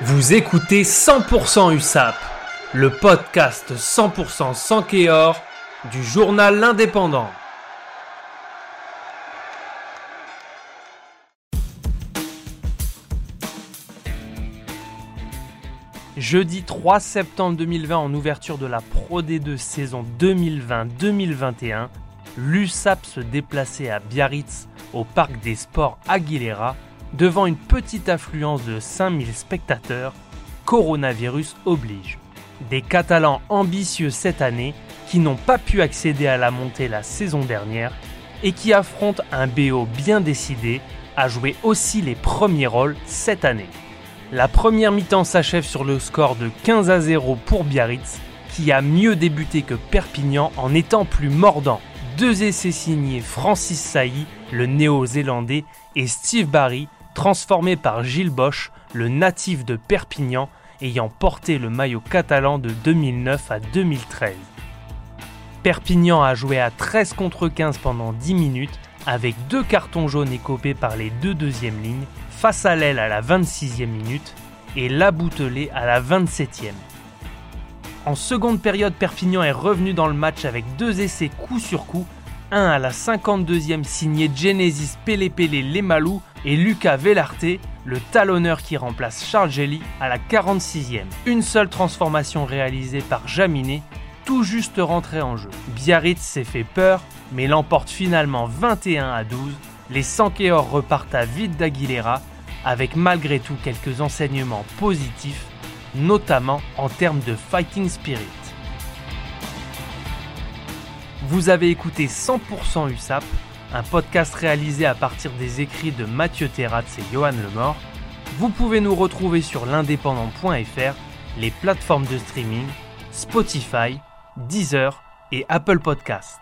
Vous écoutez 100% USAP, le podcast 100% sans Kéor du journal L'Indépendant. Jeudi 3 septembre 2020, en ouverture de la Pro D2 saison 2020-2021, l'USAP se déplaçait à Biarritz au Parc des Sports Aguilera devant une petite affluence de 5000 spectateurs, coronavirus oblige. Des Catalans ambitieux cette année qui n'ont pas pu accéder à la montée la saison dernière et qui affrontent un BO bien décidé à jouer aussi les premiers rôles cette année. La première mi-temps s'achève sur le score de 15 à 0 pour Biarritz, qui a mieux débuté que Perpignan en étant plus mordant. Deux essais signés Francis Sailly, le néo-zélandais, et Steve Barry, transformé par Gilles Bosch, le natif de Perpignan, ayant porté le maillot catalan de 2009 à 2013. Perpignan a joué à 13 contre 15 pendant 10 minutes, avec deux cartons jaunes écopés par les deux deuxièmes lignes, face à l'aile à la 26e minute et Laboutelet à la 27e. En seconde période, Perpignan est revenu dans le match avec deux essais coup sur coup, un à la 52e signé Genesis Pele Pele Lemalou et Lucas Vellarte, le talonneur qui remplace Charles Gelly à la 46e. Une seule transformation réalisée par Jaminet, tout juste rentré en jeu. Biarritz s'est fait peur, mais l'emporte finalement 21 à 12. Les Sankeors repartent à vide d'Aguilera avec malgré tout quelques enseignements positifs, notamment en termes de fighting spirit. Vous avez écouté 100% USAP, un podcast réalisé à partir des écrits de Mathieu Terratz et Johan Lemort. Vous pouvez nous retrouver sur l'indépendant.fr, les plateformes de streaming, Spotify, Deezer et Apple Podcast.